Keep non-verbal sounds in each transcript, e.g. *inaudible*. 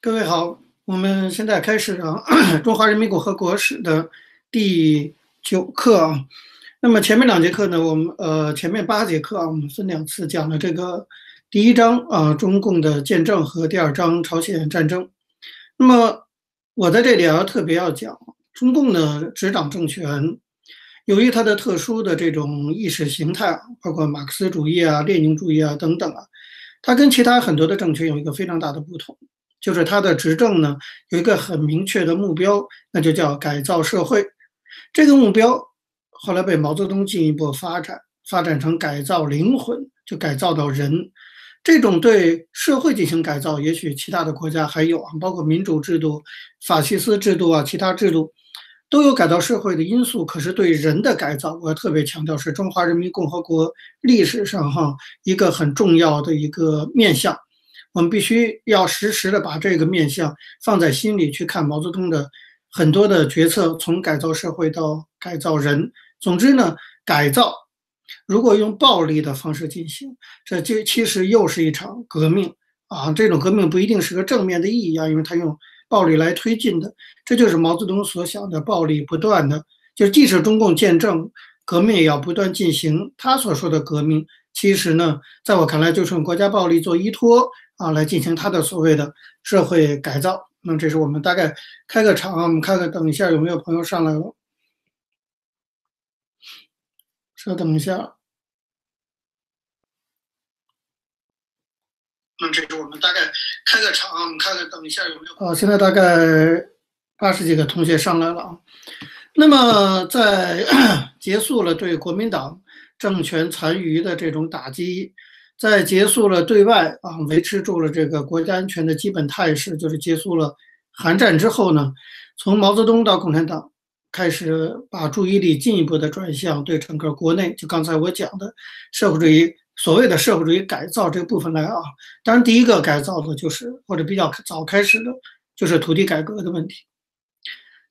各位好，我们现在开始啊，*coughs* 中华人民共和国史的第九课啊。那么前面两节课呢，我们呃前面八节课啊，我们分两次讲了这个第一章啊，中共的建政和第二章朝鲜战争。那么我在这里要特别要讲，中共的执掌政权，由于它的特殊的这种意识形态，包括马克思主义啊、列宁主义啊等等啊，它跟其他很多的政权有一个非常大的不同。就是他的执政呢，有一个很明确的目标，那就叫改造社会。这个目标后来被毛泽东进一步发展，发展成改造灵魂，就改造到人。这种对社会进行改造，也许其他的国家还有啊，包括民主制度、法西斯制度啊，其他制度都有改造社会的因素。可是对人的改造，我要特别强调，是中华人民共和国历史上哈一个很重要的一个面向。我们必须要时时的把这个面向放在心里去看毛泽东的很多的决策，从改造社会到改造人。总之呢，改造如果用暴力的方式进行，这就其实又是一场革命啊！这种革命不一定是个正面的意义啊，因为他用暴力来推进的，这就是毛泽东所想的暴力不断的，就即使中共建政，革命也要不断进行。他所说的革命，其实呢，在我看来就是用国家暴力做依托。啊，来进行他的所谓的社会改造。那这是我们大概开个场，我们看看，等一下有没有朋友上来了？稍等一下。那这是我们大概开个场，我们看看，等一下有没有？哦，现在大概八十几个同学上来了啊。那么在 *clears throat* 结束了对国民党政权残余的这种打击。在结束了对外啊维持住了这个国家安全的基本态势，就是结束了韩战之后呢，从毛泽东到共产党开始把注意力进一步的转向对整个国内，就刚才我讲的社会主义所谓的社会主义改造这部分来啊。当然，第一个改造的就是或者比较早开始的就是土地改革的问题。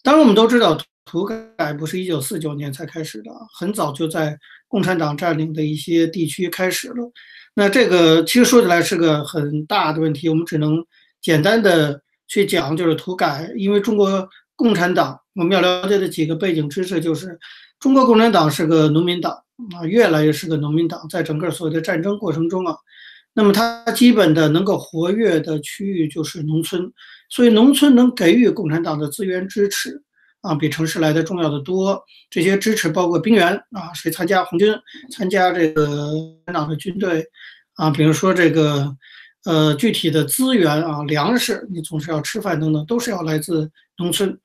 当然，我们都知道土改不是一九四九年才开始的，很早就在共产党占领的一些地区开始了。那这个其实说起来是个很大的问题，我们只能简单的去讲，就是土改。因为中国共产党，我们要了解的几个背景知识就是，中国共产党是个农民党啊，越来越是个农民党，在整个所谓的战争过程中啊，那么它基本的能够活跃的区域就是农村，所以农村能给予共产党的资源支持。啊，比城市来的重要的多。这些支持包括兵员啊，谁参加红军，参加这个党的军队啊，比如说这个呃具体的资源啊，粮食，你总是要吃饭等等，都是要来自农村。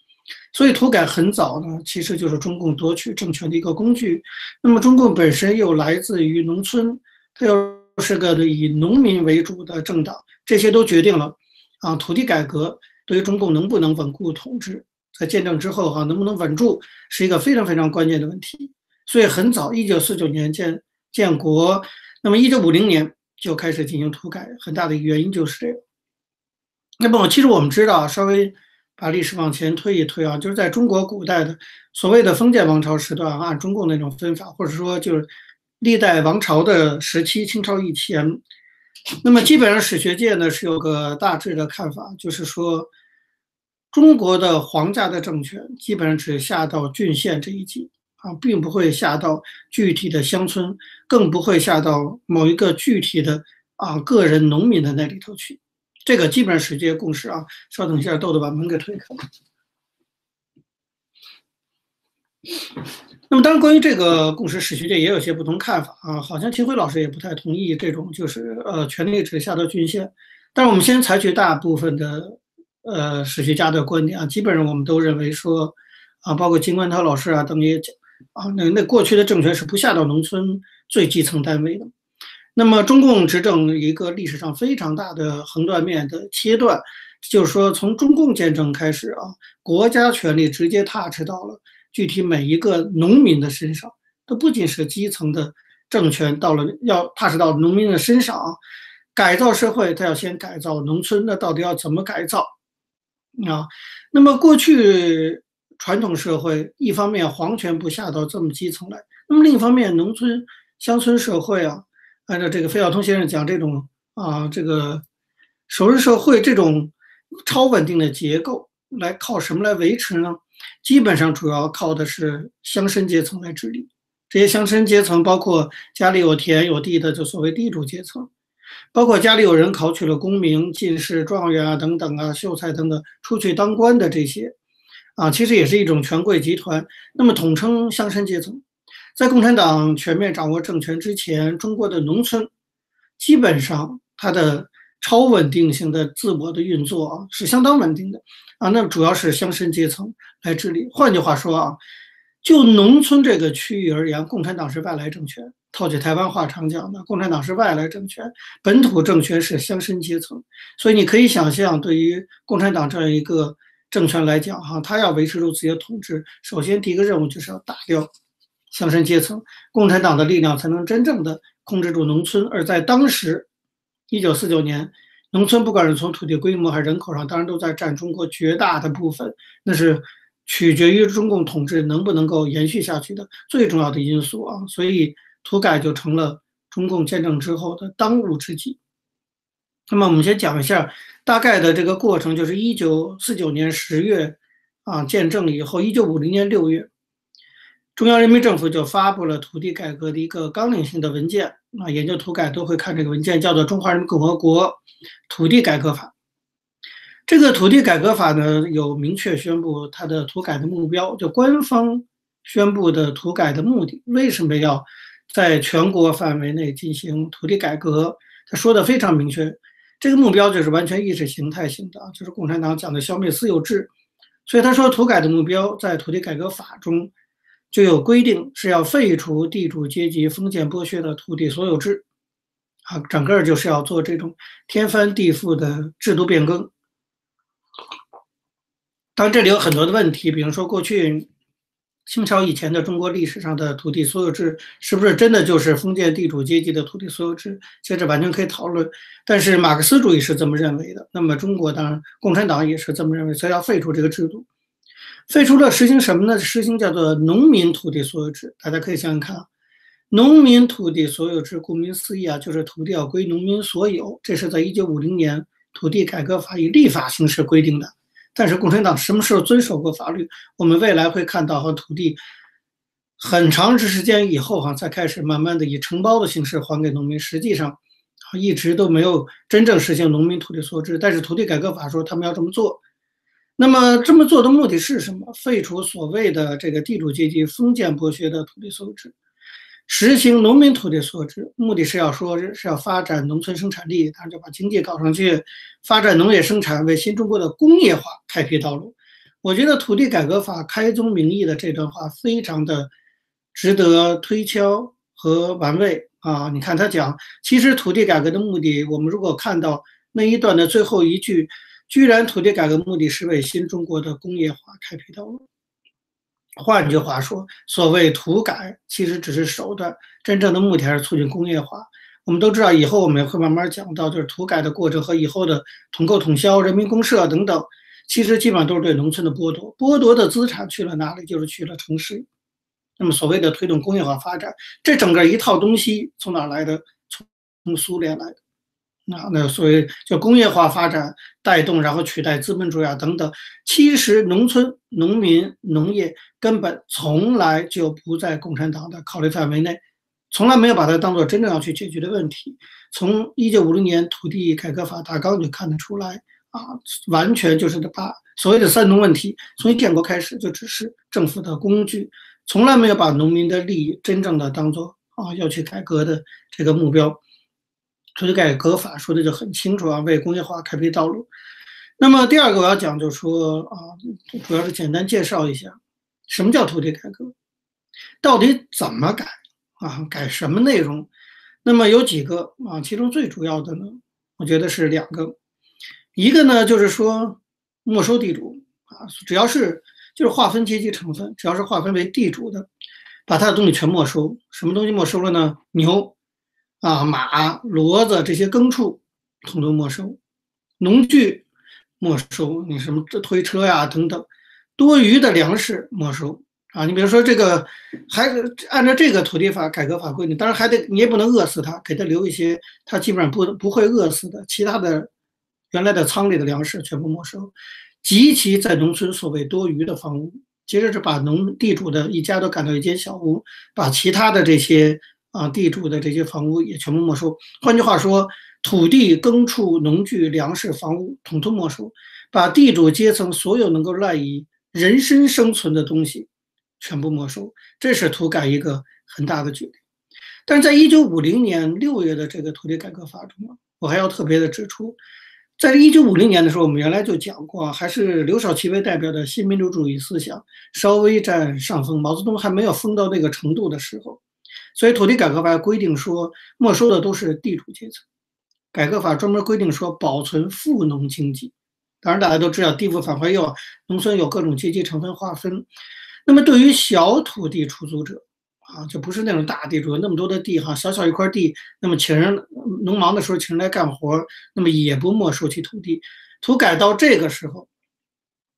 所以土改很早呢，其实就是中共夺取政权的一个工具。那么中共本身又来自于农村，它又是个以农民为主的政党，这些都决定了啊，土地改革对于中共能不能稳固统治。在见证之后，哈，能不能稳住是一个非常非常关键的问题。所以很早，一九四九年建建国，那么一九五零年就开始进行土改，很大的一个原因就是这个。那么，其实我们知道，稍微把历史往前推一推啊，就是在中国古代的所谓的封建王朝时段，按中共那种分法，或者说就是历代王朝的时期，清朝以前，那么基本上史学界呢是有个大致的看法，就是说。中国的皇家的政权基本上只下到郡县这一级啊，并不会下到具体的乡村，更不会下到某一个具体的啊个人农民的那里头去。这个基本上是这些共识啊。稍等一下，豆豆把门给推开。那么，当然，关于这个共识，史学界也有些不同看法啊。好像秦晖老师也不太同意这种，就是呃，权力只下到郡县。但是，我们先采取大部分的。呃，史学家的观点啊，基本上我们都认为说，啊，包括金冠涛老师啊等也讲啊，那那过去的政权是不下到农村最基层单位的。那么中共执政一个历史上非常大的横断面的切断，就是说从中共建政开始啊，国家权力直接 touch 到了具体每一个农民的身上，它不仅是基层的政权到了要 touch 到农民的身上啊，改造社会，它要先改造农村，那到底要怎么改造？啊，那么过去传统社会，一方面皇权不下到这么基层来，那么另一方面农村乡村社会啊，按照这个费孝通先生讲，这种啊这个熟人社会这种超稳定的结构来靠什么来维持呢？基本上主要靠的是乡绅阶层来治理。这些乡绅阶层包括家里有田有地的，就所谓地主阶层，包括家里有人考取了功名、进士、状元啊等等啊、秀才等等出去当官的这些，啊，其实也是一种权贵集团。那么统称乡绅阶层。在共产党全面掌握政权之前，中国的农村基本上它的超稳定性的自我的运作啊是相当稳定的啊。那主要是乡绅阶层来治理。换句话说啊。就农村这个区域而言，共产党是外来政权。套句台湾话常讲的，共产党是外来政权，本土政权是乡绅阶层。所以你可以想象，对于共产党这样一个政权来讲，哈，他要维持住自己的统治，首先第一个任务就是要打掉乡绅阶层，共产党的力量才能真正的控制住农村。而在当时，一九四九年，农村不管是从土地规模还是人口上，当然都在占中国绝大的部分，那是。取决于中共统治能不能够延续下去的最重要的因素啊，所以土改就成了中共建政之后的当务之急。那么我们先讲一下大概的这个过程，就是一九四九年十月啊建政以后，一九五零年六月，中央人民政府就发布了土地改革的一个纲领性的文件啊，研究土改都会看这个文件，叫做《中华人民共和国土地改革法》。这个土地改革法呢，有明确宣布它的土改的目标，就官方宣布的土改的目的。为什么要在全国范围内进行土地改革？他说的非常明确，这个目标就是完全意识形态性的，就是共产党讲的消灭私有制。所以他说，土改的目标在土地改革法中就有规定，是要废除地主阶级封建剥削的土地所有制，啊，整个就是要做这种天翻地覆的制度变更。当然，这里有很多的问题，比如说过去清朝以前的中国历史上的土地所有制是不是真的就是封建地主阶级的土地所有制？其实完全可以讨论。但是马克思主义是这么认为的，那么中国当然共产党也是这么认为，所以要废除这个制度。废除了实行什么呢？实行叫做农民土地所有制。大家可以想想看，农民土地所有制，顾名思义啊，就是土地要归农民所有。这是在一九五零年土地改革法以立法形式规定的。但是共产党什么时候遵守过法律？我们未来会看到，和土地很长时间以后，哈，才开始慢慢的以承包的形式还给农民。实际上，一直都没有真正实行农民土地所有制。但是土地改革法说他们要这么做。那么这么做的目的是什么？废除所谓的这个地主阶级封建剥削的土地所有制。实行农民土地所有制，目的是要说是要发展农村生产力，他就把经济搞上去，发展农业生产，为新中国的工业化开辟道路。我觉得土地改革法开宗明义的这段话非常的值得推敲和玩味啊！你看他讲，其实土地改革的目的，我们如果看到那一段的最后一句，居然土地改革目的是为新中国的工业化开辟道路。换句话说，所谓土改其实只是手段，真正的目的还是促进工业化。我们都知道，以后我们会慢慢讲到，就是土改的过程和以后的统购统销、人民公社等等，其实基本上都是对农村的剥夺。剥夺的资产去了哪里？就是去了城市。那么所谓的推动工业化发展，这整个一套东西从哪来的？从苏联来的。那那所谓叫工业化发展带动，然后取代资本主义啊等等。其实农村农民农业根本从来就不在共产党的考虑范围内，从来没有把它当做真正要去解决的问题。从一九五零年土地改革法大纲就看得出来啊，完全就是把所谓的三农问题，从建国开始就只是政府的工具，从来没有把农民的利益真正的当做啊要去改革的这个目标。土地改革法说的就很清楚啊，为工业化开辟道路。那么第二个我要讲，就是说啊，主要是简单介绍一下什么叫土地改革，到底怎么改啊，改什么内容？那么有几个啊，其中最主要的呢，我觉得是两个，一个呢就是说没收地主啊，只要是就是划分阶级成分，只要是划分为地主的，把他的东西全没收。什么东西没收了呢？牛。啊，马、骡子这些牲畜统统没收，农具没收，你什么这推车呀等等，多余的粮食没收啊。你比如说这个，还按照这个土地法改革法规定，当然还得你也不能饿死它，给它留一些它基本上不不会饿死的其他的原来的仓里的粮食全部没收，及其在农村所谓多余的房屋，接着是把农地主的一家都赶到一间小屋，把其他的这些啊地主的这些房屋也全部没收。换句话说，土地、耕畜、农具、粮食、房屋统统没收，把地主阶层所有能够赖以人身生存的东西全部没收。这是土改一个很大的决定。但是在一九五零年六月的这个土地改革法中啊，我还要特别的指出，在一九五零年的时候，我们原来就讲过，还是刘少奇为代表的新民主主义思想稍微占上风，毛泽东还没有疯到那个程度的时候，所以土地改革法规定说，没收的都是地主阶层。改革法专门规定说，保存富农经济。当然，大家都知道，地富反坏右，农村有各种阶级成分划分。那么，对于小土地出租者，啊，就不是那种大地主，那么多的地哈，小小一块地，那么请人农忙的时候请人来干活，那么也不没收其土地。土改到这个时候，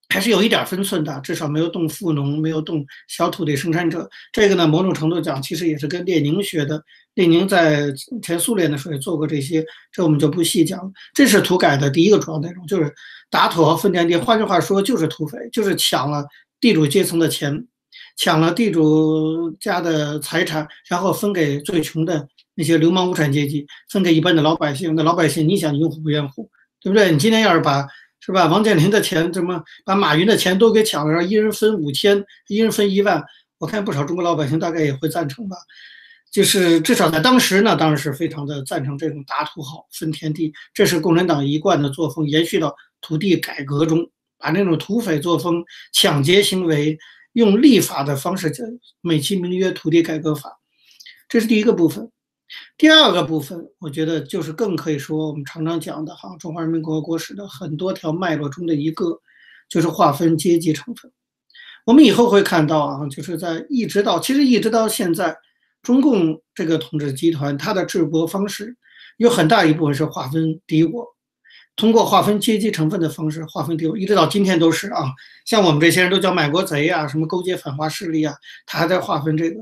还是有一点分寸的，至少没有动富农，没有动小土地生产者。这个呢，某种程度讲，其实也是跟列宁学的。列宁在前苏联的时候也做过这些，这我们就不细讲。这是土改的第一个主要内容，就是打土豪分田地。换句话说，就是土匪，就是抢了地主阶层的钱。抢了地主家的财产，然后分给最穷的那些流氓无产阶级，分给一般的老百姓。那老百姓，你想拥护不拥护？对不对？你今天要是把是吧，王健林的钱，怎么把马云的钱都给抢了，让一人分五千，一人分一万，我看不少中国老百姓大概也会赞成吧。就是至少在当时呢，当然是非常的赞成这种打土豪分田地，这是共产党一贯的作风，延续到土地改革中，把那种土匪作风、抢劫行为。用立法的方式叫，美其名曰土地改革法，这是第一个部分。第二个部分，我觉得就是更可以说，我们常常讲的哈，中华人民共和国史的很多条脉络中的一个，就是划分阶级成分。我们以后会看到啊，就是在一直到其实一直到现在，中共这个统治集团它的治国方式，有很大一部分是划分敌我。通过划分阶级成分的方式划分敌我，一直到今天都是啊。像我们这些人都叫卖国贼啊，什么勾结反华势力啊，他还在划分这个。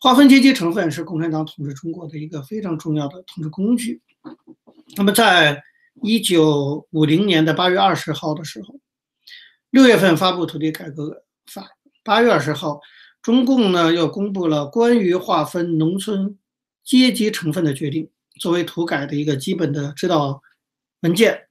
划分阶级成分是共产党统治中国的一个非常重要的统治工具。那么，在一九五零年的八月二十号的时候，六月份发布土地改革法，八月二十号，中共呢又公布了关于划分农村阶级成分的决定，作为土改的一个基本的指导。文件，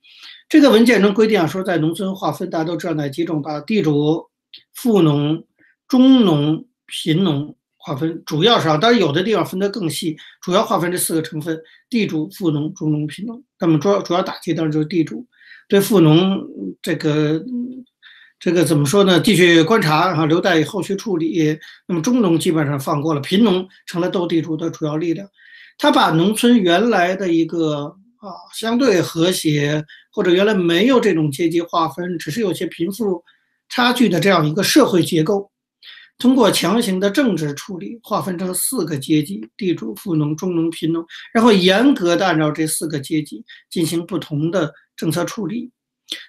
这个文件中规定啊，说在农村划分，大家都知道哪几种？把地主、富农、中农、贫农划分，主要是啊，当然有的地方分得更细，主要划分这四个成分：地主、富农、中农、贫农。那么主要主要打击当然就是地主，对富农这个这个怎么说呢？继续观察啊，留待后续处理。那么中农基本上放过了，贫农成了斗地主的主要力量。他把农村原来的一个。啊，相对和谐，或者原来没有这种阶级划分，只是有些贫富差距的这样一个社会结构，通过强行的政治处理，划分成四个阶级：地主、富农、中农、贫农，然后严格的按照这四个阶级进行不同的政策处理。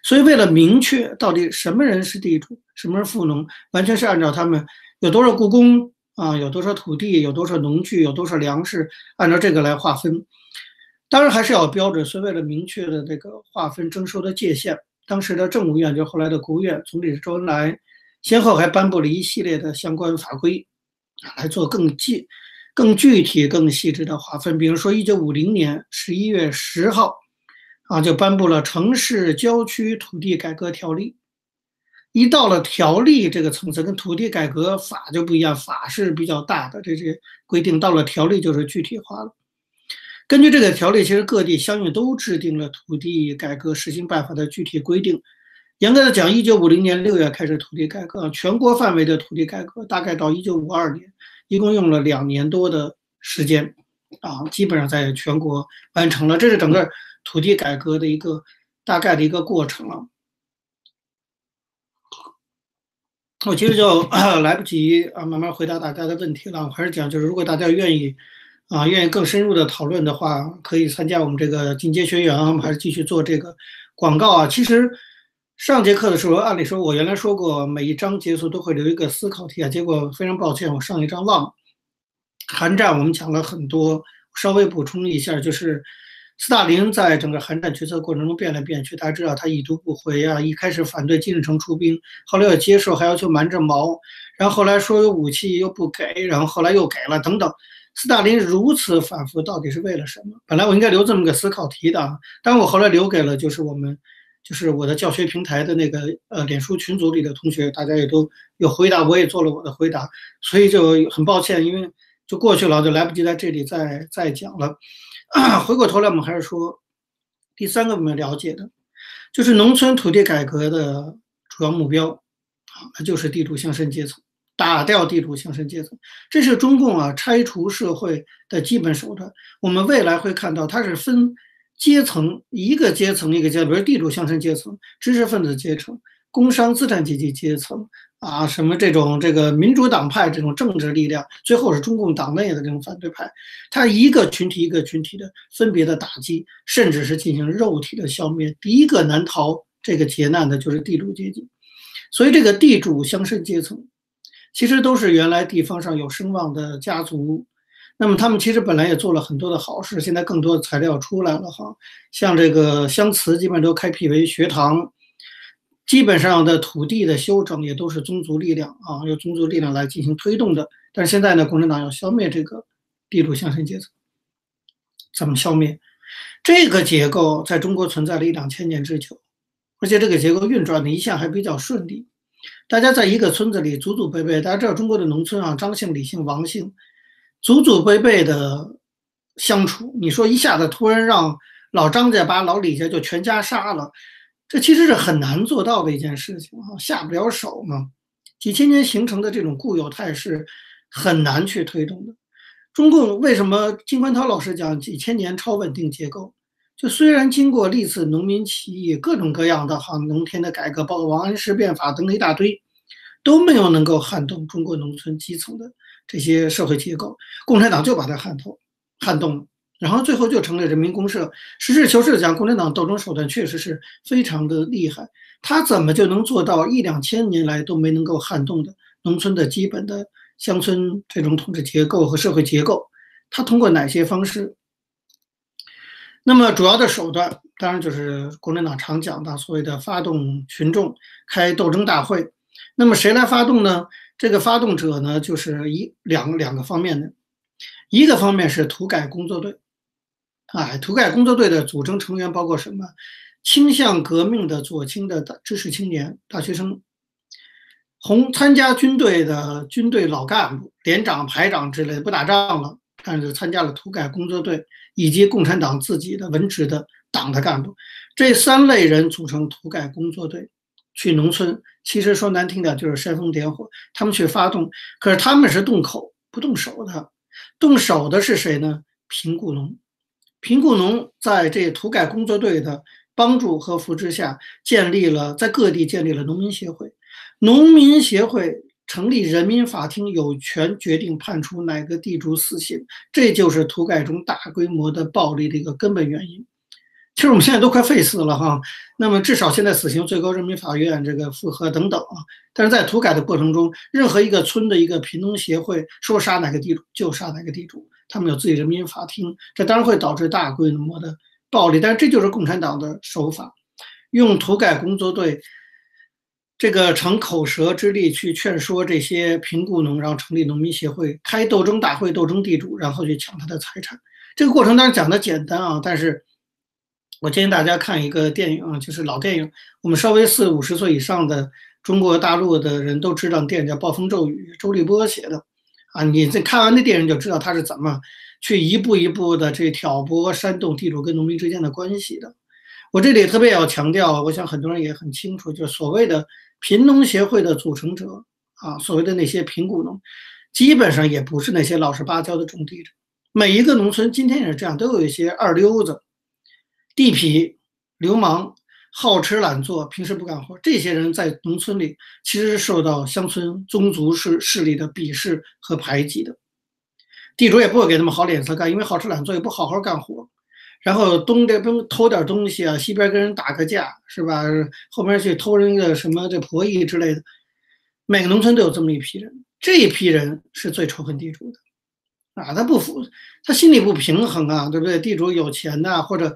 所以，为了明确到底什么人是地主，什么是富农，完全是按照他们有多少雇工啊，有多少土地，有多少农具，有多少粮食，按照这个来划分。当然还是要标准，所以为了明确的这个划分征收的界限，当时的政务院就后来的国务院总理周恩来，先后还颁布了一系列的相关法规，来做更具、更具体、更细致的划分。比如说，一九五零年十一月十号，啊，就颁布了《城市郊区土地改革条例》。一到了条例这个层次，跟土地改革法就不一样，法是比较大的这些规定，到了条例就是具体化了。根据这个条例，其实各地相应都制定了土地改革实行办法的具体规定。严格的讲，一九五零年六月开始土地改革，全国范围的土地改革大概到一九五二年，一共用了两年多的时间，啊，基本上在全国完成了。这是整个土地改革的一个大概的一个过程了。我其实就 *coughs* 来不及啊，慢慢回答大家的问题了。我还是讲，就是如果大家愿意。啊，愿意更深入的讨论的话，可以参加我们这个进阶学员啊。我们还是继续做这个广告啊。其实上节课的时候，按理说我原来说过，每一章结束都会留一个思考题啊。结果非常抱歉，我上一章忘了。寒战我们讲了很多，稍微补充一下，就是斯大林在整个韩战决策过程中变来变去，大家知道他已读不回啊，一开始反对金日成出兵，后来又接受，还要求瞒着毛，然后后来说有武器又不给，然后后来又给了，等等。斯大林如此反复，到底是为了什么？本来我应该留这么个思考题的，但我后来留给了就是我们，就是我的教学平台的那个呃脸书群组里的同学，大家也都有回答，我也做了我的回答，所以就很抱歉，因为就过去了，就来不及在这里再再讲了。*clears throat* 回过头来，我们还是说第三个我们了解的，就是农村土地改革的主要目标啊，那就是地主乡绅阶层，打掉地主乡绅阶层，这是中共啊拆除社会的基本手段。我们未来会看到，它是分阶层，一个阶层一个阶层，比如地主乡绅阶层、知识分子阶层、工商资产阶级阶层。啊，什么这种这个民主党派这种政治力量，最后是中共党内的这种反对派，他一个群体一个群体的分别的打击，甚至是进行肉体的消灭。第一个难逃这个劫难的就是地主阶级，所以这个地主乡绅阶层，其实都是原来地方上有声望的家族。那么他们其实本来也做了很多的好事，现在更多的材料出来了哈，像这个乡祠基本上都开辟为学堂。基本上的土地的修整也都是宗族力量啊，由宗族力量来进行推动的。但是现在呢，共产党要消灭这个地主乡绅阶层，怎么消灭？这个结构在中国存在了一两千年之久，而且这个结构运转的一向还比较顺利。大家在一个村子里祖祖辈辈，大家知道中国的农村啊，张姓、李姓、王姓，祖祖辈辈的相处。你说一下子突然让老张家把老李家就全家杀了？这其实是很难做到的一件事情啊，下不了手嘛。几千年形成的这种固有态势，很难去推动的。中共为什么金冠涛老师讲几千年超稳定结构？就虽然经过历次农民起义，各种各样的哈农田的改革，包括王安石变法等等一大堆，都没有能够撼动中国农村基层的这些社会结构，共产党就把它撼透、撼动了。然后最后就成了人民公社。实事求是的讲，共产党斗争手段确实是非常的厉害。他怎么就能做到一两千年来都没能够撼动的农村的基本的乡村这种统治结构和社会结构？他通过哪些方式？那么主要的手段当然就是共产党常讲的所谓的发动群众开斗争大会。那么谁来发动呢？这个发动者呢，就是一两两个方面的，一个方面是土改工作队。啊，土改工作队的组成成员包括什么？倾向革命的左倾的知识青年、大学生，红参加军队的军队老干部、连长、排长之类的不打仗了，但是参加了土改工作队，以及共产党自己的文职的党的干部，这三类人组成土改工作队，去农村。其实说难听点就是煽风点火，他们去发动，可是他们是动口不动手的，动手的是谁呢？贫雇农。贫雇农在这土改工作队的帮助和扶持下，建立了在各地建立了农民协会。农民协会成立人民法庭，有权决定判处哪个地主死刑。这就是土改中大规模的暴力的一个根本原因。其实我们现在都快废死了哈，那么至少现在死刑最高人民法院这个复核等等啊。但是在土改的过程中，任何一个村的一个贫农协会说杀哪个地主就杀哪个地主。他们有自己人民法庭，这当然会导致大规模的暴力，但是这就是共产党的手法，用土改工作队这个逞口舌之力去劝说这些贫雇农，然后成立农民协会，开斗争大会，斗争地主，然后去抢他的财产。这个过程当然讲的简单啊，但是我建议大家看一个电影啊，就是老电影，我们稍微四五十岁以上的中国大陆的人都知道，电影叫《暴风骤雨》，周立波写的。啊，你这看完那电影就知道他是怎么去一步一步的去挑拨、煽动地主跟农民之间的关系的。我这里特别要强调，我想很多人也很清楚，就是所谓的贫农协会的组成者啊，所谓的那些贫苦农，基本上也不是那些老实巴交的种地者。每一个农村今天也是这样，都有一些二流子、地痞、流氓。好吃懒做，平时不干活，这些人在农村里其实是受到乡村宗族势势力的鄙视和排挤的。地主也不会给他们好脸色看，因为好吃懒做也不好好干活，然后东这边偷点东西啊，西边跟人打个架是吧？后边去偷人家什么这婆姨之类的。每个农村都有这么一批人，这一批人是最仇恨地主的啊，他不服，他心里不平衡啊，对不对？地主有钱呐，或者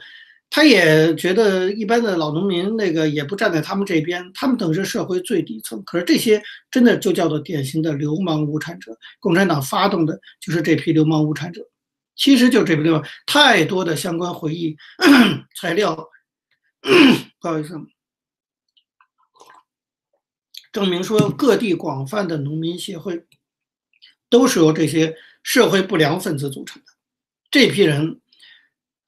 他也觉得一般的老农民那个也不站在他们这边，他们等是社会最底层。可是这些真的就叫做典型的流氓无产者，共产党发动的就是这批流氓无产者。其实就这批流氓，太多的相关回忆材料，不好意思。证明说，各地广泛的农民协会都是由这些社会不良分子组成的。这批人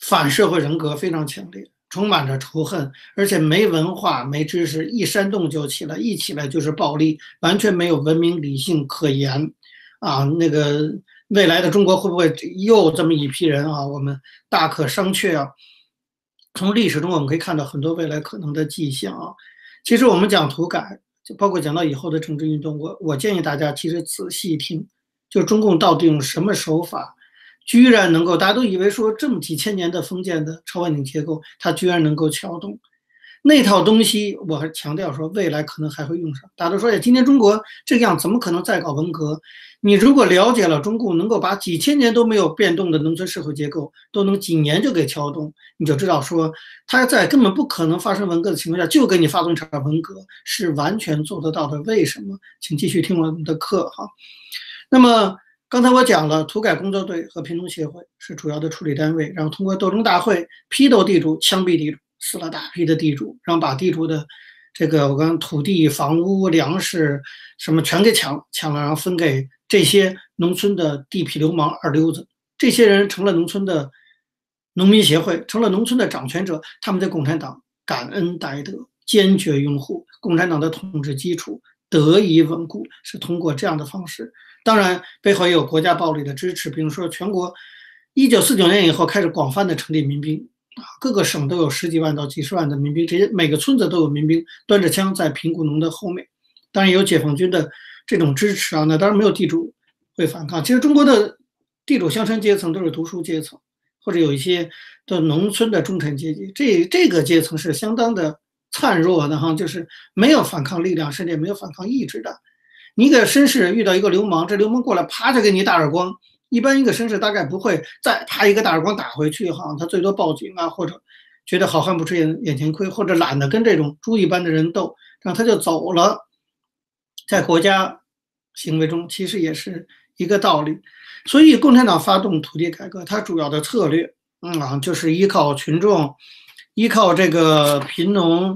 反社会人格非常强烈，充满着仇恨，而且没文化、没知识，一煽动就起来，一起来就是暴力，完全没有文明理性可言。啊，那个未来的中国会不会又这么一批人啊？我们大可商榷啊。从历史中我们可以看到很多未来可能的迹象啊。其实我们讲土改。就包括讲到以后的政治运动，我我建议大家其实仔细听，就中共到底用什么手法，居然能够大家都以为说这么几千年的封建的超稳定结构，它居然能够撬动。那套东西，我还强调说，未来可能还会用上。大家都说，哎，今天中国这个样，怎么可能再搞文革？你如果了解了中共能够把几千年都没有变动的农村社会结构，都能几年就给撬动，你就知道说，他在根本不可能发生文革的情况下，就给你发动一场文革，是完全做得到的。为什么？请继续听我们的课哈。那么刚才我讲了，土改工作队和贫农协会是主要的处理单位，然后通过斗争大会批斗地主，枪毙地主。死了大批的地主，然后把地主的这个我刚土地、房屋、粮食什么全给抢抢了，然后分给这些农村的地痞流氓二流子。这些人成了农村的农民协会，成了农村的掌权者。他们对共产党感恩戴德，坚决拥护共产党的统治基础得以稳固，是通过这样的方式。当然，背后也有国家暴力的支持，比如说全国一九四九年以后开始广泛的成立民兵。啊，各个省都有十几万到几十万的民兵，这些每个村子都有民兵端着枪在贫苦农的后面，当然有解放军的这种支持啊。那当然没有地主会反抗。其实中国的地主乡绅阶层都是读书阶层，或者有一些的农村的中产阶级，这这个阶层是相当的灿弱的哈，就是没有反抗力量，甚至也没有反抗意志的。你一个绅士遇到一个流氓，这流氓过来啪就给你一大耳光。一般一个绅士大概不会再啪一个大耳光打回去哈，他最多报警啊，或者觉得好汉不吃眼眼前亏，或者懒得跟这种猪一般的人斗，然后他就走了。在国家行为中，其实也是一个道理。所以，共产党发动土地改革，它主要的策略，嗯啊，就是依靠群众，依靠这个贫农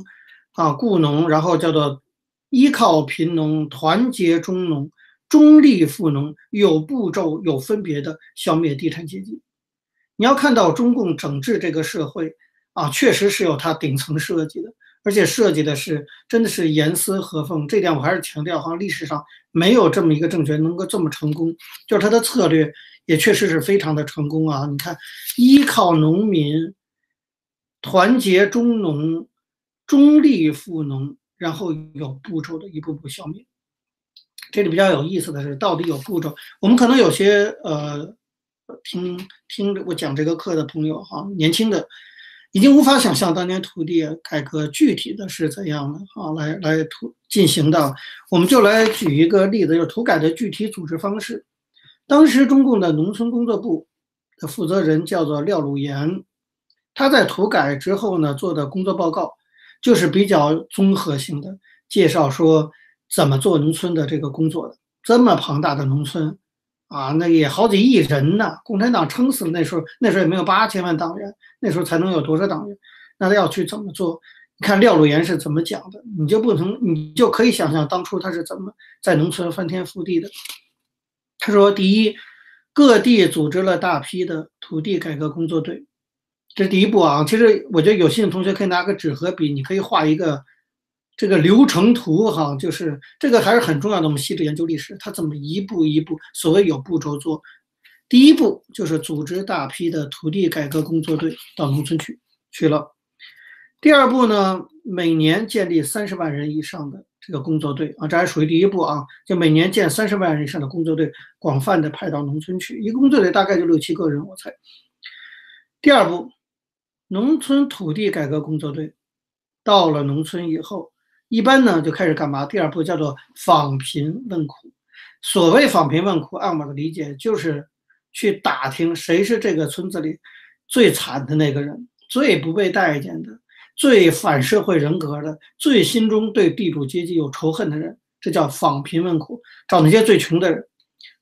啊、雇农，然后叫做依靠贫农，团结中农。中立富农有步骤、有分别的消灭地产阶级。你要看到中共整治这个社会啊，确实是有它顶层设计的，而且设计的是真的是严丝合缝。这点我还是强调，好像历史上没有这么一个政权能够这么成功，就是它的策略也确实是非常的成功啊。你看，依靠农民，团结中农，中立富农，然后有步骤的一步步消灭。这里比较有意思的是，到底有步骤。我们可能有些呃，听听我讲这个课的朋友哈，年轻的已经无法想象当年土地改革具体的是怎样的啊，来来土进行的。我们就来举一个例子，就是土改的具体组织方式。当时中共的农村工作部的负责人叫做廖鲁岩，他在土改之后呢做的工作报告就是比较综合性的介绍说。怎么做农村的这个工作的？这么庞大的农村，啊，那也好几亿人呢。共产党撑死了，那时候那时候也没有八千万党员，那时候才能有多少党员？那他要去怎么做？你看廖鲁岩是怎么讲的？你就不能，你就可以想象当初他是怎么在农村翻天覆地的。他说：第一，各地组织了大批的土地改革工作队，这是第一步啊。其实我觉得有兴趣同学可以拿个纸和笔，你可以画一个。这个流程图哈，就是这个还是很重要的。我们细致研究历史，它怎么一步一步，所谓有步骤做。第一步就是组织大批的土地改革工作队到农村去去了。第二步呢，每年建立三十万人以上的这个工作队啊，这还属于第一步啊，就每年建三十万人以上的工作队，广泛的派到农村去。一个工作队大概就六七个人，我猜。第二步，农村土地改革工作队到了农村以后。一般呢就开始干嘛？第二步叫做访贫问苦。所谓访贫问苦，按我的理解就是去打听谁是这个村子里最惨的那个人，最不被待见的，最反社会人格的，最心中对地主阶级有仇恨的人，这叫访贫问苦，找那些最穷的人。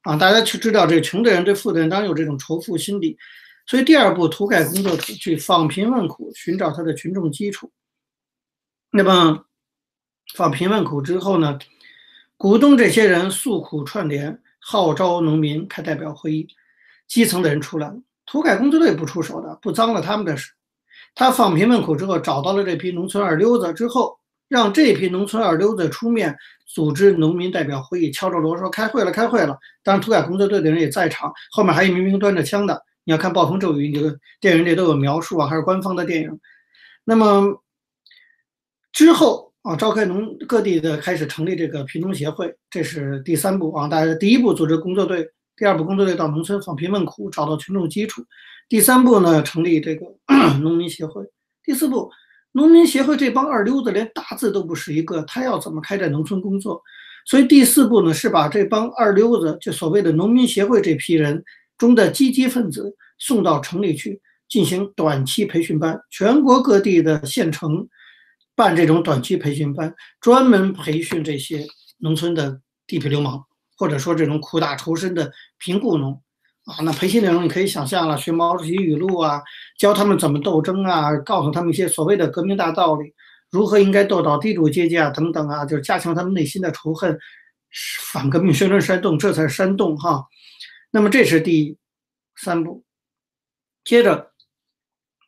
啊，大家去知道，这穷的人对富的人当然有这种仇富心理，所以第二步土改工作去访贫问苦，寻找他的群众基础。那么访贫问苦之后呢，鼓动这些人诉苦串联，号召农民开代表会议，基层的人出来了，土改工作队不出手的，不脏了他们的事。他访贫问苦之后，找到了这批农村二流子之后。让这批农村二流子出面组织农民代表会议，敲着锣说开会了，开会了。当然，土改工作队的人也在场，后面还有一名名端着枪的。你要看《暴风骤雨》，这个电影里都有描述啊，还是官方的电影。那么之后啊，召开农各地的开始成立这个贫农协会，这是第三步啊。大家第一步组织工作队，第二步工作队到农村访贫问苦，找到群众基础。第三步呢，成立这个 *clears throat* 农民协会。第四步。农民协会这帮二流子连大字都不识一个，他要怎么开展农村工作？所以第四步呢，是把这帮二流子，就所谓的农民协会这批人中的积极分子送到城里去进行短期培训班，全国各地的县城办这种短期培训班，专门培训这些农村的地痞流氓，或者说这种苦大仇深的贫雇农。啊，那培训内容你可以想象了，学毛主席语录啊，教他们怎么斗争啊，告诉他们一些所谓的革命大道理，如何应该斗倒地主阶级啊，等等啊，就是加强他们内心的仇恨，反革命宣传煽动，这才是煽动哈。那么这是第三步，接着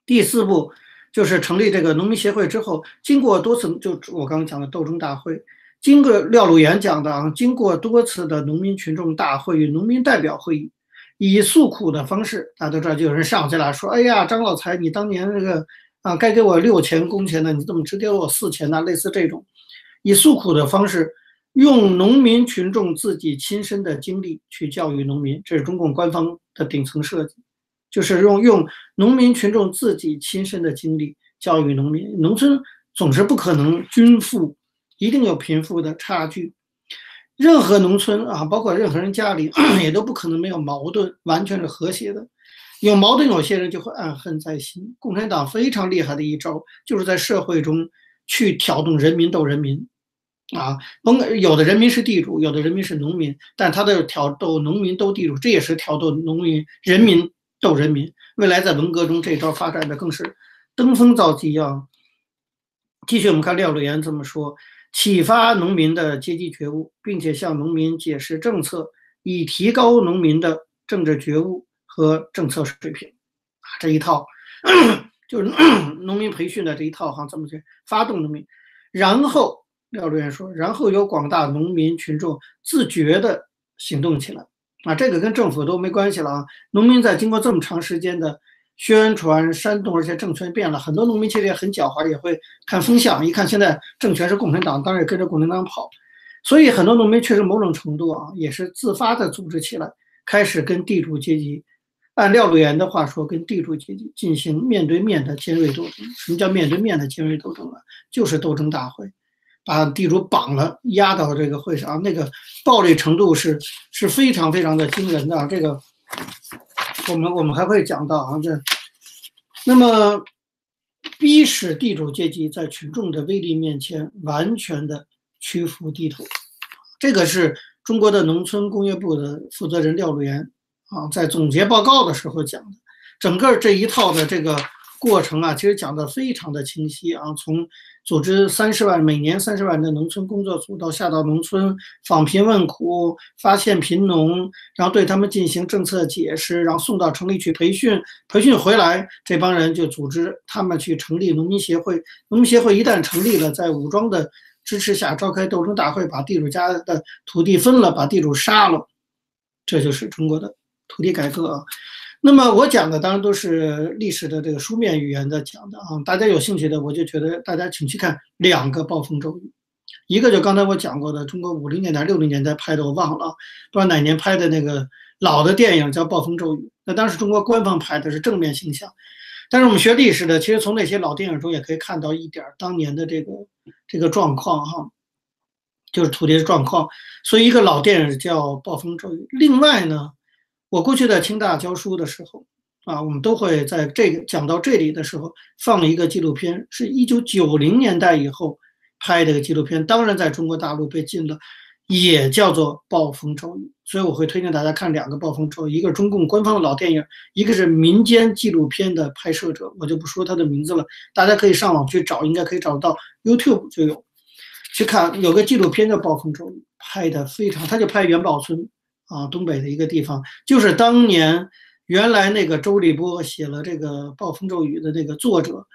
第四步就是成立这个农民协会之后，经过多次就我刚刚讲的斗争大会，经过廖鲁元讲的啊，经过多次的农民群众大会与农民代表会议。以诉苦的方式，大家都知道，就有人上去了，说：“哎呀，张老财，你当年这个啊，该给我六钱工钱的，你怎么只给我四钱呢？”类似这种，以诉苦的方式，用农民群众自己亲身的经历去教育农民，这是中共官方的顶层设计，就是用用农民群众自己亲身的经历教育农民。农村总是不可能均富，一定有贫富的差距。任何农村啊，包括任何人家里，*clears throat* 也都不可能没有矛盾，完全是和谐的。有矛盾，有些人就会暗恨在心。共产党非常厉害的一招，就是在社会中去挑动人民斗人民，啊，甭有的人民是地主，有的人民是农民，但他的挑逗农民斗地主，这也是挑逗农民人民斗人民。未来在文革中，这招发展的更是登峰造极啊！继续，我们看廖鲁元这么说。启发农民的阶级觉悟，并且向农民解释政策，以提高农民的政治觉悟和政策水平。啊，这一套就是 *clears throat* 农民培训的这一套，哈，怎么去发动农民？然后廖主任说，然后由广大农民群众自觉的行动起来。啊，这个跟政府都没关系了啊。农民在经过这么长时间的。宣传煽动，而且政权变了，很多农民其实也很狡猾，也会看风向。一看现在政权是共产党，当然也跟着共产党跑。所以很多农民确实某种程度啊，也是自发的组织起来，开始跟地主阶级，按廖鲁元的话说，跟地主阶级进行面对面的尖锐斗争。什么叫面对面的尖锐斗争啊？就是斗争大会，把地主绑了，压到这个会上，那个暴力程度是是非常非常的惊人的。这个。我们我们还会讲到啊，这那么逼使地主阶级在群众的威力面前完全的屈服低头，这个是中国的农村工业部的负责人廖鲁元啊在总结报告的时候讲的，整个这一套的这个。过程啊，其实讲的非常的清晰啊。从组织三十万每年三十万的农村工作组，到下到农村访贫问苦，发现贫农，然后对他们进行政策解释，然后送到城里去培训，培训回来，这帮人就组织他们去成立农民协会。农民协会一旦成立了，在武装的支持下召开斗争大会，把地主家的土地分了，把地主杀了，这就是中国的土地改革。那么我讲的当然都是历史的这个书面语言在讲的啊，大家有兴趣的，我就觉得大家请去看两个暴风骤雨，一个就刚才我讲过的中国五零年代六零年代拍的，我忘了，不知道哪年拍的那个老的电影叫《暴风骤雨》，那当时中国官方拍的是正面形象，但是我们学历史的，其实从那些老电影中也可以看到一点当年的这个这个状况哈，就是土地的状况，所以一个老电影叫《暴风骤雨》，另外呢。我过去在清大教书的时候，啊，我们都会在这个讲到这里的时候放一个纪录片，是一九九零年代以后拍的纪录片，当然在中国大陆被禁了，也叫做《暴风骤雨》。所以我会推荐大家看两个《暴风骤雨》，一个是中共官方的老电影，一个是民间纪录片的拍摄者，我就不说他的名字了，大家可以上网去找，应该可以找到 YouTube 就有，去看有个纪录片叫《暴风骤雨》，拍的非常，他就拍元宝村。啊，东北的一个地方，就是当年原来那个周立波写了这个《暴风骤雨》的那个作者，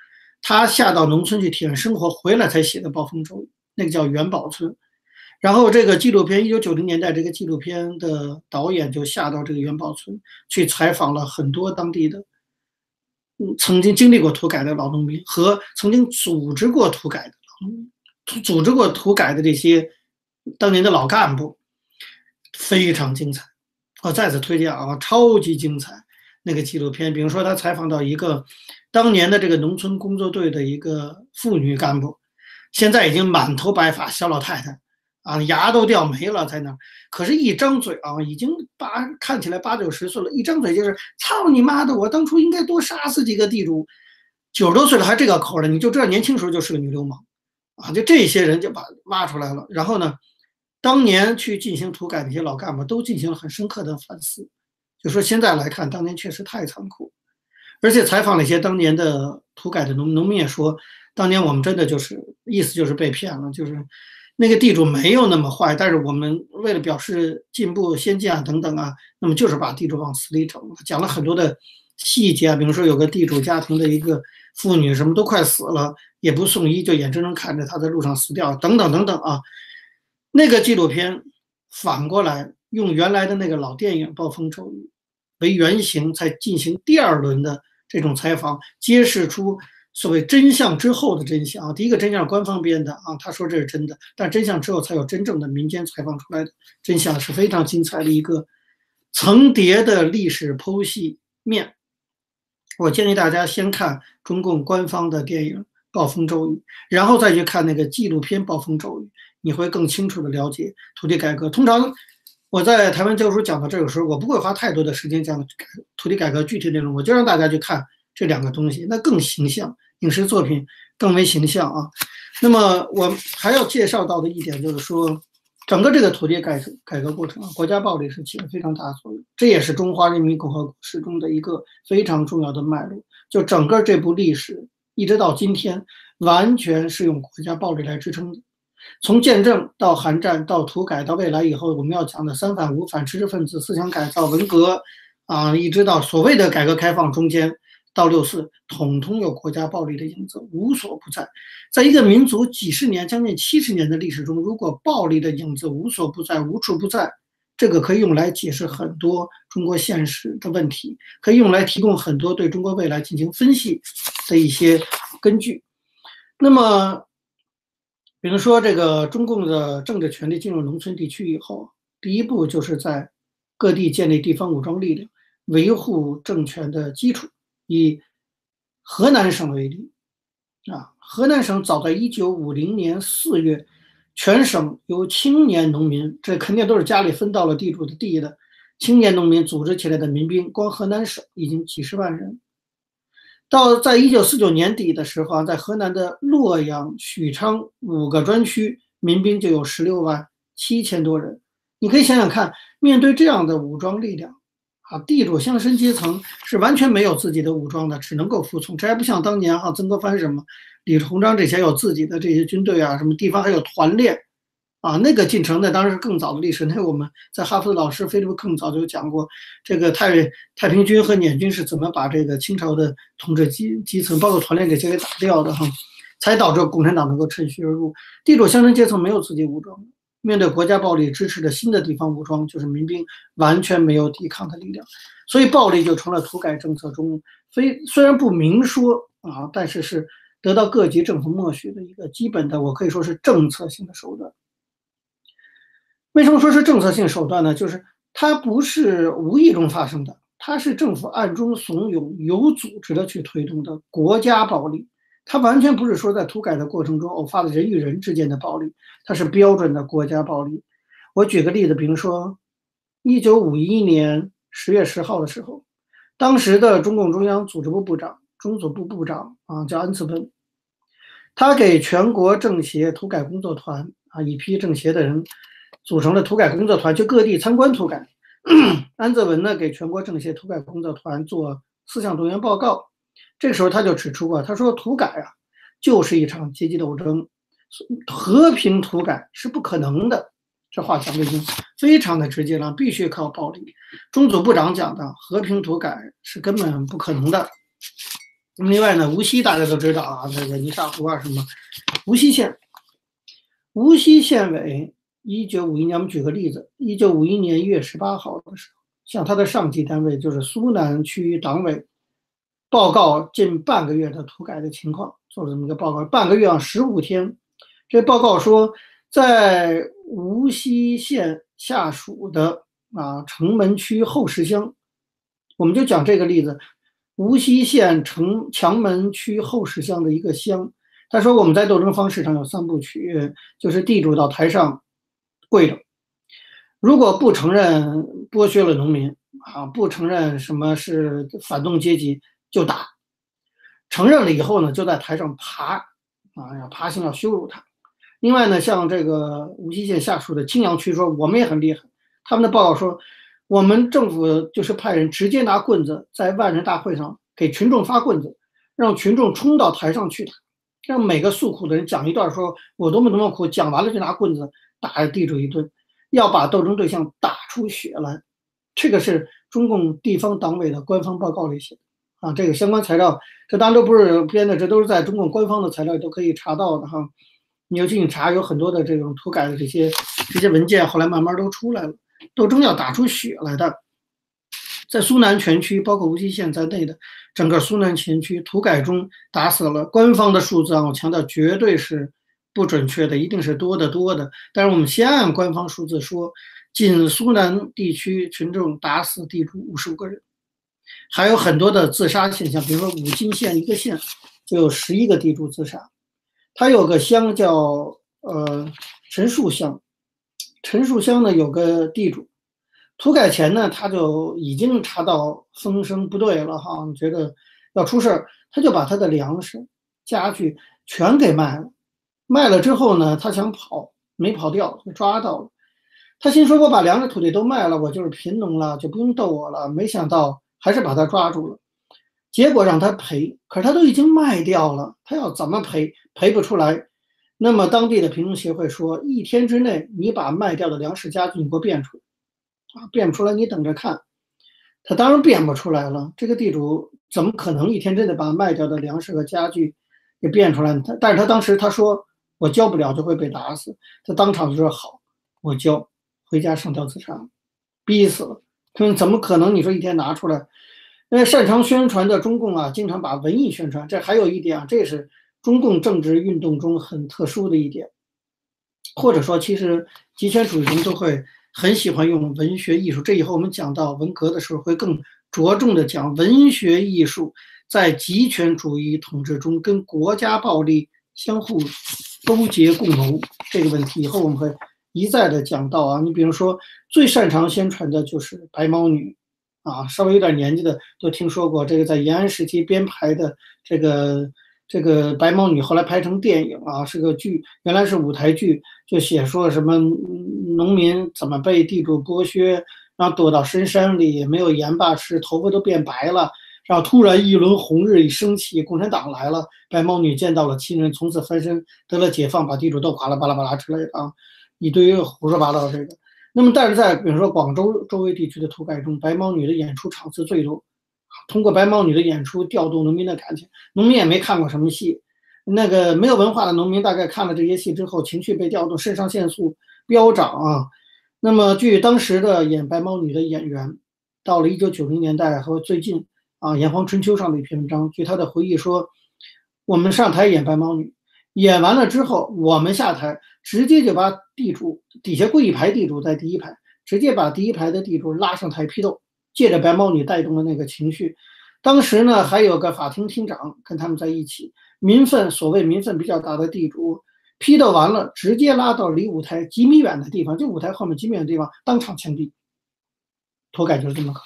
他下到农村去体验生活，回来才写的《暴风骤雨》，那个叫元宝村。然后这个纪录片，一九九零年代这个纪录片的导演就下到这个元宝村去采访了很多当地的，嗯，曾经经历过土改的老农民和曾经组织过土改的老农民，组织过土改的这些当年的老干部。非常精彩，我再次推荐啊，超级精彩那个纪录片。比如说，他采访到一个当年的这个农村工作队的一个妇女干部，现在已经满头白发小老太太啊，牙都掉没了在那，可是，一张嘴啊，已经八看起来八九十岁了，一张嘴就是操你妈的，我当初应该多杀死几个地主。九十多岁了还这个口了，你就知道年轻时候就是个女流氓啊！就这些人就把挖出来了，然后呢？当年去进行土改那些老干部都进行了很深刻的反思，就说现在来看，当年确实太残酷，而且采访了一些当年的土改的农农民也说，当年我们真的就是意思就是被骗了，就是那个地主没有那么坏，但是我们为了表示进步先进啊等等啊，那么就是把地主往死里整，讲了很多的细节啊，比如说有个地主家庭的一个妇女什么都快死了，也不送医，就眼睁睁看着她在路上死掉，等等等等啊。那个纪录片反过来用原来的那个老电影《暴风骤雨》为原型，才进行第二轮的这种采访，揭示出所谓真相之后的真相啊。第一个真相官方编的啊，他说这是真的，但真相之后才有真正的民间采访出来的真相，是非常精彩的一个层叠的历史剖析面。我建议大家先看中共官方的电影《暴风骤雨》，然后再去看那个纪录片《暴风骤雨》。你会更清楚的了解土地改革。通常我在台湾教书讲到这个时候，我不会花太多的时间讲土地改革具体内容，我就让大家去看这两个东西，那更形象，影视作品更为形象啊。那么我还要介绍到的一点就是说，整个这个土地改改革过程啊，国家暴力是起了非常大的作用，这也是中华人民共和国史中的一个非常重要的脉络。就整个这部历史一直到今天，完全是用国家暴力来支撑的。从见证到韩战到土改到未来以后我们要讲的三反五反知识分子思想改造文革，啊，一直到所谓的改革开放中间到六四，统统有国家暴力的影子，无所不在。在一个民族几十年将近七十年的历史中，如果暴力的影子无所不在、无处不在，这个可以用来解释很多中国现实的问题，可以用来提供很多对中国未来进行分析的一些根据。那么。比如说，这个中共的政治权力进入农村地区以后，第一步就是在各地建立地方武装力量，维护政权的基础。以河南省为例，啊，河南省早在一九五零年四月，全省由青年农民，这肯定都是家里分到了地主的地的青年农民组织起来的民兵，光河南省已经几十万人。到在一九四九年底的时候啊，在河南的洛阳、许昌五个专区，民兵就有十六万七千多人。你可以想想看，面对这样的武装力量，啊，地主乡绅阶层是完全没有自己的武装的，只能够服从。这还不像当年哈，曾国藩什么、李鸿章这些有自己的这些军队啊，什么地方还有团练。啊，那个进程那当然是更早的历史。那我们在哈佛的老师菲利普更早就讲过，这个太太平军和捻军是怎么把这个清朝的统治基基层，包括团练这些给打掉的哈，才导致共产党能够趁虚而入。地主乡村阶层没有自己武装，面对国家暴力支持的新的地方武装，就是民兵，完全没有抵抗的力量，所以暴力就成了土改政策中非虽然不明说啊，但是是得到各级政府默许的一个基本的，我可以说是政策性的手段。为什么说是政策性手段呢？就是它不是无意中发生的，它是政府暗中怂恿、有组织的去推动的国家暴力。它完全不是说在土改的过程中偶发的人与人之间的暴力，它是标准的国家暴力。我举个例子，比如说，一九五一年十月十号的时候，当时的中共中央组织部部长、中组部部长啊叫安次文，他给全国政协土改工作团啊一批政协的人组成了土改工作团，去各地参观土改。安泽文呢给全国政协土改工作团做思想动员报告，这个时候他就指出过，他说土改啊就是一场阶级斗争，和平土改是不可能的。这话讲的已经非常的直接了，必须靠暴力。中组部长讲的和平土改是根本不可能的。另外呢，无锡大家都知道啊，那个泥沙湖啊什么，无锡县，无锡县委，一九五一年，我们举个例子，一九五一年一月十八号的时候，向他的上级单位，就是苏南区党委，报告近半个月的土改的情况，做了这么一个报告，半个月啊，十五天，这报告说。在无锡县下属的啊城门区后石乡，我们就讲这个例子。无锡县城墙门区后石乡的一个乡，他说我们在斗争方式上有三部曲，就是地主到台上跪着，如果不承认剥削了农民啊，不承认什么是反动阶级就打，承认了以后呢，就在台上爬啊，要爬行要羞辱他。另外呢，像这个无锡县下属的青羊区说，我们也很厉害。他们的报告说，我们政府就是派人直接拿棍子在万人大会上给群众发棍子，让群众冲到台上去打，让每个诉苦的人讲一段，说我多么多么苦，讲完了就拿棍子打地主一顿，要把斗争对象打出血来。这个是中共地方党委的官方报告里写的啊，这个相关材料，这当然都不是编的，这都是在中共官方的材料都可以查到的哈。你要进去查，有很多的这种土改的这些这些文件，后来慢慢都出来了。斗争要打出血来的，在苏南全区，包括无锡县在内的整个苏南全区，土改中打死了。官方的数字啊，我强调绝对是不准确的，一定是多得多的。但是我们先按官方数字说，仅苏南地区群众打死地主五十五个人，还有很多的自杀现象，比如说武进县一个县就有十一个地主自杀。他有个乡叫呃陈树乡，陈树乡呢有个地主，土改前呢他就已经查到风声不对了哈，觉得要出事儿，他就把他的粮食、家具全给卖了。卖了之后呢，他想跑，没跑掉，被抓到了。他心说：“我把粮食、土地都卖了，我就是贫农了，就不用斗我了。”没想到还是把他抓住了。结果让他赔，可是他都已经卖掉了，他要怎么赔？赔不出来。那么当地的贫农协会说，一天之内你把卖掉的粮食家具你给我变出来，啊，变不出来你等着看。他当然变不出来了。这个地主怎么可能一天真的把卖掉的粮食和家具给变出来？他但是他当时他说我交不了就会被打死，他当场就说好，我交，回家上吊自杀，逼死了。他说怎么可能？你说一天拿出来？因为擅长宣传的中共啊，经常把文艺宣传。这还有一点啊，这是中共政治运动中很特殊的一点，或者说，其实极权主义人都会很喜欢用文学艺术。这以后我们讲到文革的时候，会更着重的讲文学艺术在极权主义统治中跟国家暴力相互勾结共谋这个问题。以后我们会一再的讲到啊。你比如说，最擅长宣传的就是白毛女。啊，稍微有点年纪的都听说过这个，在延安时期编排的这个这个白毛女，后来拍成电影啊，是个剧，原来是舞台剧，就写说什么农民怎么被地主剥削，然后躲到深山里没有盐巴吃，头发都变白了，然后突然一轮红日一升起，共产党来了，白毛女见到了亲人，从此翻身得了解放，把地主都垮了，巴拉巴拉之类的啊，一堆胡说八道这个。那么，但是在比如说广州周围地区的土改中，白毛女的演出场次最多，通过白毛女的演出调动农民的感情。农民也没看过什么戏，那个没有文化的农民大概看了这些戏之后，情绪被调动，肾上腺素飙涨啊。那么，据当时的演白毛女的演员，到了一九九零年代和最近啊，《炎黄春秋》上的一篇文章，据他的回忆说，我们上台演白毛女。演完了之后，我们下台，直接就把地主底下跪一排地主在第一排，直接把第一排的地主拉上台批斗，借着白毛女带动的那个情绪。当时呢，还有个法庭厅长跟他们在一起，民愤所谓民愤比较大的地主批斗完了，直接拉到离舞台几米远的地方，就舞台后面几米远的地方，当场枪毙。土改就是这么搞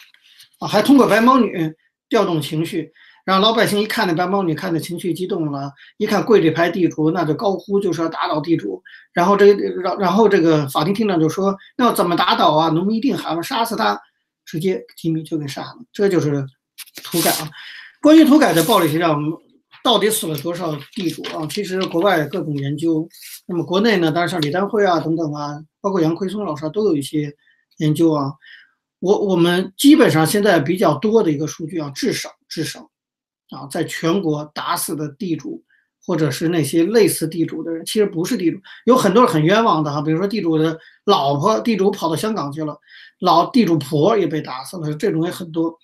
啊，还通过白毛女调动情绪，让老百姓一看那白毛女，看的情绪激动了，一看跪着排地主，那就高呼就是要打倒地主，然后这然然后这个法庭厅长就说，那要怎么打倒啊？农民一定喊杀死他，直接吉米就给杀了，这就是土改啊。关于土改的暴力上，到底死了多少地主啊？其实国外各种研究，那么国内呢，当然像李丹辉啊等等啊，包括杨奎松老师都有一些研究啊。我我们基本上现在比较多的一个数据啊，至少至少啊，在全国打死的地主，或者是那些类似地主的人，其实不是地主，有很多很冤枉的哈。比如说地主的老婆，地主跑到香港去了，老地主婆也被打死了，这种也很多，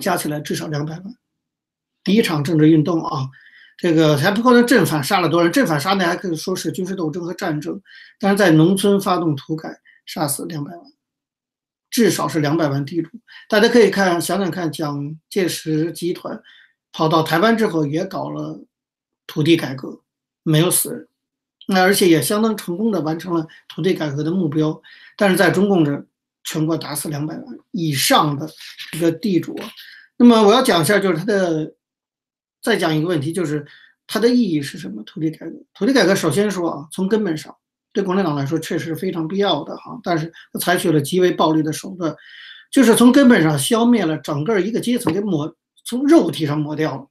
加起来至少两百万。第一场政治运动啊，这个还不光能正反杀了多少人，正反杀那还可以说是军事斗争和战争，但是在农村发动土改，杀死两百万，至少是两百万地主。大家可以看想想看，蒋介石集团跑到台湾之后也搞了土地改革，没有死人，那而且也相当成功的完成了土地改革的目标。但是在中共这，全国打死两百万以上的一个地主。那么我要讲一下，就是他的。再讲一个问题，就是它的意义是什么？土地改革，土地改革首先说啊，从根本上对共产党来说确实是非常必要的哈，但是采取了极为暴力的手段，就是从根本上消灭了整个一个阶层，给抹从肉体上抹掉了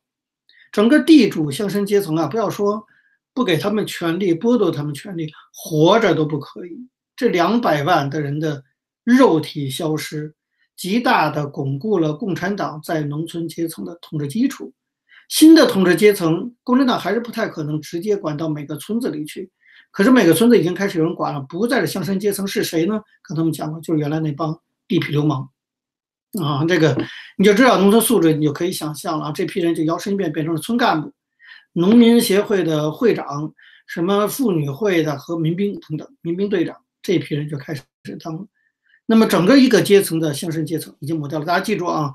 整个地主乡绅阶层啊，不要说不给他们权利，剥夺他们权利，活着都不可以。这两百万的人的肉体消失，极大的巩固了共产党在农村阶层的统治基础。新的统治阶层，共产党还是不太可能直接管到每个村子里去。可是每个村子已经开始有人管了，不再是乡绅阶层是谁呢？跟他们讲了，就是原来那帮地痞流氓啊。这个你就知道农村素质，你就可以想象了。这批人就摇身一变变成了村干部、农民协会的会长、什么妇女会的和民兵等等民兵队长，这批人就开始当。那么整个一个阶层的乡绅阶层已经抹掉了。大家记住啊。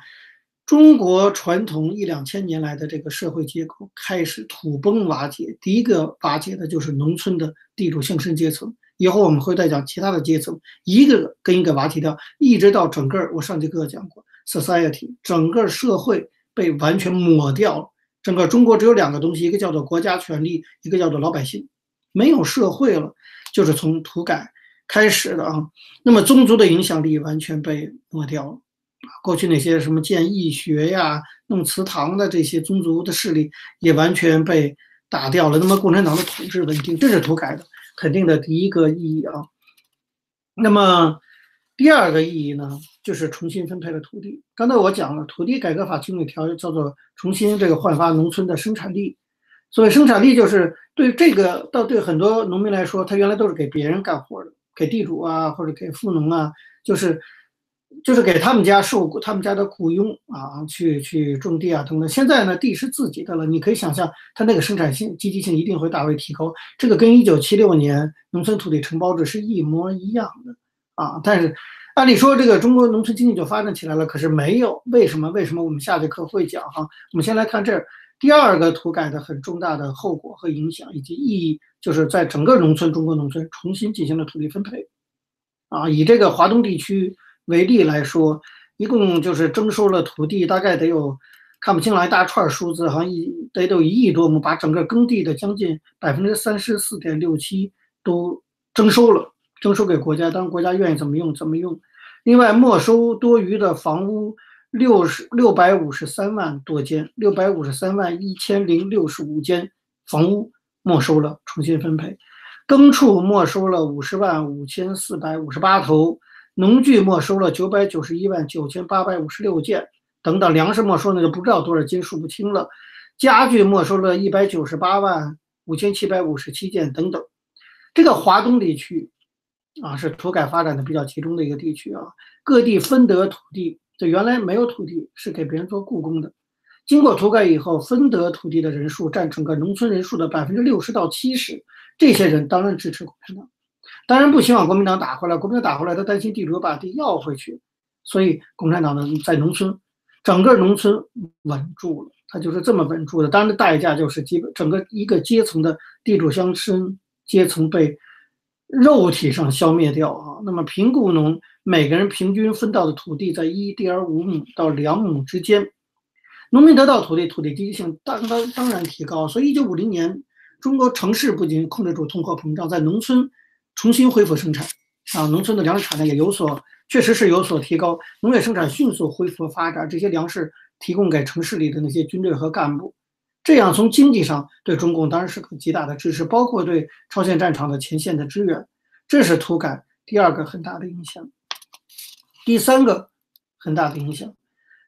中国传统一两千年来的这个社会结构开始土崩瓦解，第一个瓦解的就是农村的地主乡绅阶层。以后我们会再讲其他的阶层，一个跟一个瓦解掉，一直到整个我上节课讲过，society 整个社会被完全抹掉了。整个中国只有两个东西，一个叫做国家权力，一个叫做老百姓，没有社会了，就是从土改开始的啊。那么宗族的影响力完全被抹掉了。过去那些什么建义学呀、弄祠堂的这些宗族的势力也完全被打掉了。那么共产党的统治稳定，这是土改的肯定的第一个意义啊。那么第二个意义呢，就是重新分配了土地。刚才我讲了，土地改革法其中一条叫做重新这个焕发农村的生产力。所谓生产力，就是对这个到对很多农民来说，他原来都是给别人干活的，给地主啊或者给富农啊，就是。就是给他们家受他们家的雇佣啊，去去种地啊等等。现在呢，地是自己的了，你可以想象，它那个生产性、积极性一定会大为提高。这个跟一九七六年农村土地承包制是一模一样的啊。但是，按理说这个中国农村经济就发展起来了，可是没有。为什么？为什么？我们下节课会讲哈。我们先来看这儿，第二个土改的很重大的后果和影响以及意义，就是在整个农村中国农村重新进行了土地分配啊，以这个华东地区。为例来说，一共就是征收了土地，大概得有看不清了一大串数字，好像一得有一亿多亩，把整个耕地的将近百分之三十四点六七都征收了，征收给国家，当然国家愿意怎么用怎么用。另外，没收多余的房屋六十六百五十三万多间，六百五十三万一千零六十五间房屋没收了，重新分配。耕畜没收了五十万五千四百五十八头。农具没收了九百九十一万九千八百五十六件，等等，粮食没收那就不知道多少斤，数不清了。家具没收了一百九十八万五千七百五十七件，等等。这个华东地区啊，是土改发展的比较集中的一个地区啊，各地分得土地，就原来没有土地，是给别人做雇工的。经过土改以后，分得土地的人数占整个农村人数的百分之六十到七十，这些人当然支持共产党。当然不希望国民党打回来，国民党打回来，他担心地主把地要回去，所以共产党呢在农村，整个农村稳住了，他就是这么稳住的。当然的代价就是基本整个一个阶层的地主乡绅阶层被肉体上消灭掉啊。那么贫雇农每个人平均分到的土地在一点五亩到两亩之间。农民得到土地，土地积极性当当当然提高。所以，一九五零年，中国城市不仅控制住通货膨胀，在农村重新恢复生产，啊，农村的粮食产量也有所，确实是有所提高，农业生产迅速恢复发展。这些粮食提供给城市里的那些军队和干部，这样从经济上对中共当然是个极大的支持，包括对朝鲜战场的前线的支援。这是土改第二个很大的影响。第三个很大的影响。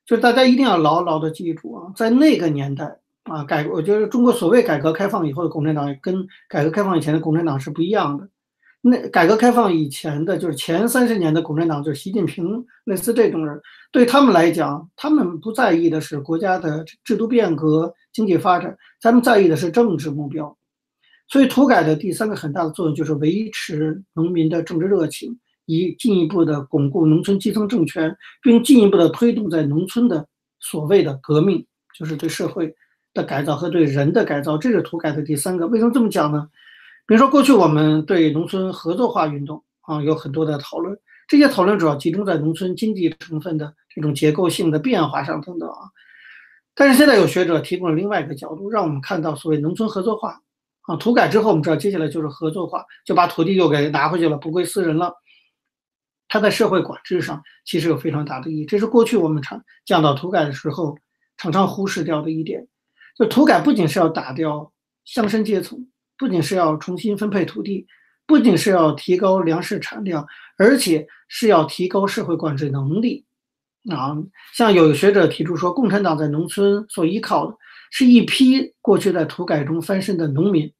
就是大家一定要牢牢的记住啊，在那个年代啊，改我觉得中国所谓改革开放以后的共产党跟改革开放以前的共产党是不一样的。那改革开放以前的就是前三十年的共产党，就是习近平类似这种人，对他们来讲，他们不在意的是国家的制度变革、经济发展，他们在意的是政治目标。所以土改的第三个很大的作用就是维持农民的政治热情。以进一步的巩固农村基层政权，并进一步的推动在农村的所谓的革命，就是对社会的改造和对人的改造，这是土改的第三个。为什么这么讲呢？比如说，过去我们对农村合作化运动啊有很多的讨论，这些讨论主要集中在农村经济成分的这种结构性的变化上等等啊。但是现在有学者提供了另外一个角度，让我们看到所谓农村合作化啊，土改之后，我们知道接下来就是合作化，就把土地又给拿回去了，不归私人了。它在社会管制上其实有非常大的意义，这是过去我们常讲到土改的时候常常忽视掉的一点。就土改不仅是要打掉乡绅阶层，不仅是要重新分配土地，不仅是要提高粮食产量，而且是要提高社会管制能力。啊，像有学者提出说，共产党在农村所依靠的是一批过去在土改中翻身的农民，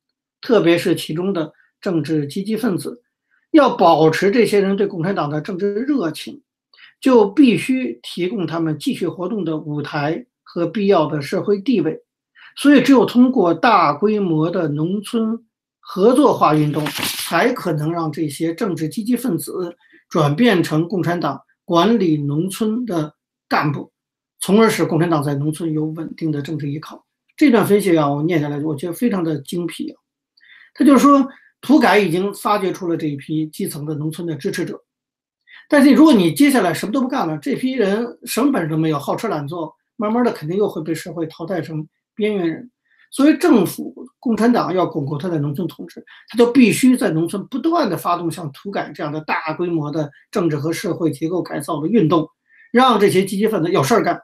特别是其中的政治积极分子。要保持这些人对共产党的政治热情，就必须提供他们继续活动的舞台和必要的社会地位。所以，只有通过大规模的农村合作化运动，才可能让这些政治积极分子转变成共产党管理农村的干部，从而使共产党在农村有稳定的政治依靠。这段分析啊，我念下来，我觉得非常的精辟啊。他就说。土改已经发掘出了这一批基层的农村的支持者，但是如果你接下来什么都不干了，这批人什么本事都没有，好吃懒做，慢慢的肯定又会被社会淘汰成边缘人。所以政府共产党要巩固他的农村统治，他就必须在农村不断的发动像土改这样的大规模的政治和社会结构改造的运动，让这些积极分子有事儿干，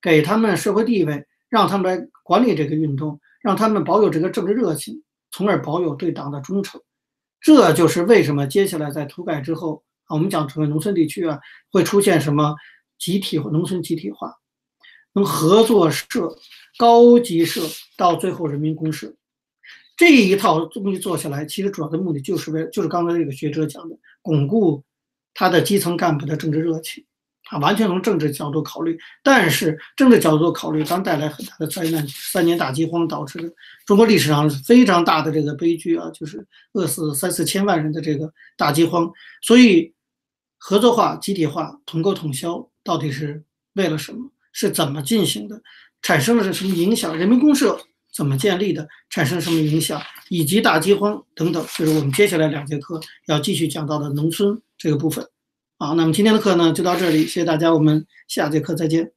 给他们社会地位，让他们来管理这个运动，让他们保有这个政治热情。从而保有对党的忠诚，这就是为什么接下来在土改之后啊，我们讲成为农村地区啊，会出现什么集体或农村集体化，从合作社、高级社到最后人民公社，这一套东西做下来，其实主要的目的就是为就是刚才这个学者讲的，巩固他的基层干部的政治热情。啊，完全从政治角度考虑，但是政治角度考虑将带来很大的灾难。三年大饥荒导致的中国历史上非常大的这个悲剧啊，就是饿死三四千万人的这个大饥荒。所以，合作化、集体化、统购统销到底是为了什么？是怎么进行的？产生了什么影响？人民公社怎么建立的？产生什么影响？以及大饥荒等等，就是我们接下来两节课要继续讲到的农村这个部分。好，那么今天的课呢就到这里，谢谢大家，我们下节课再见。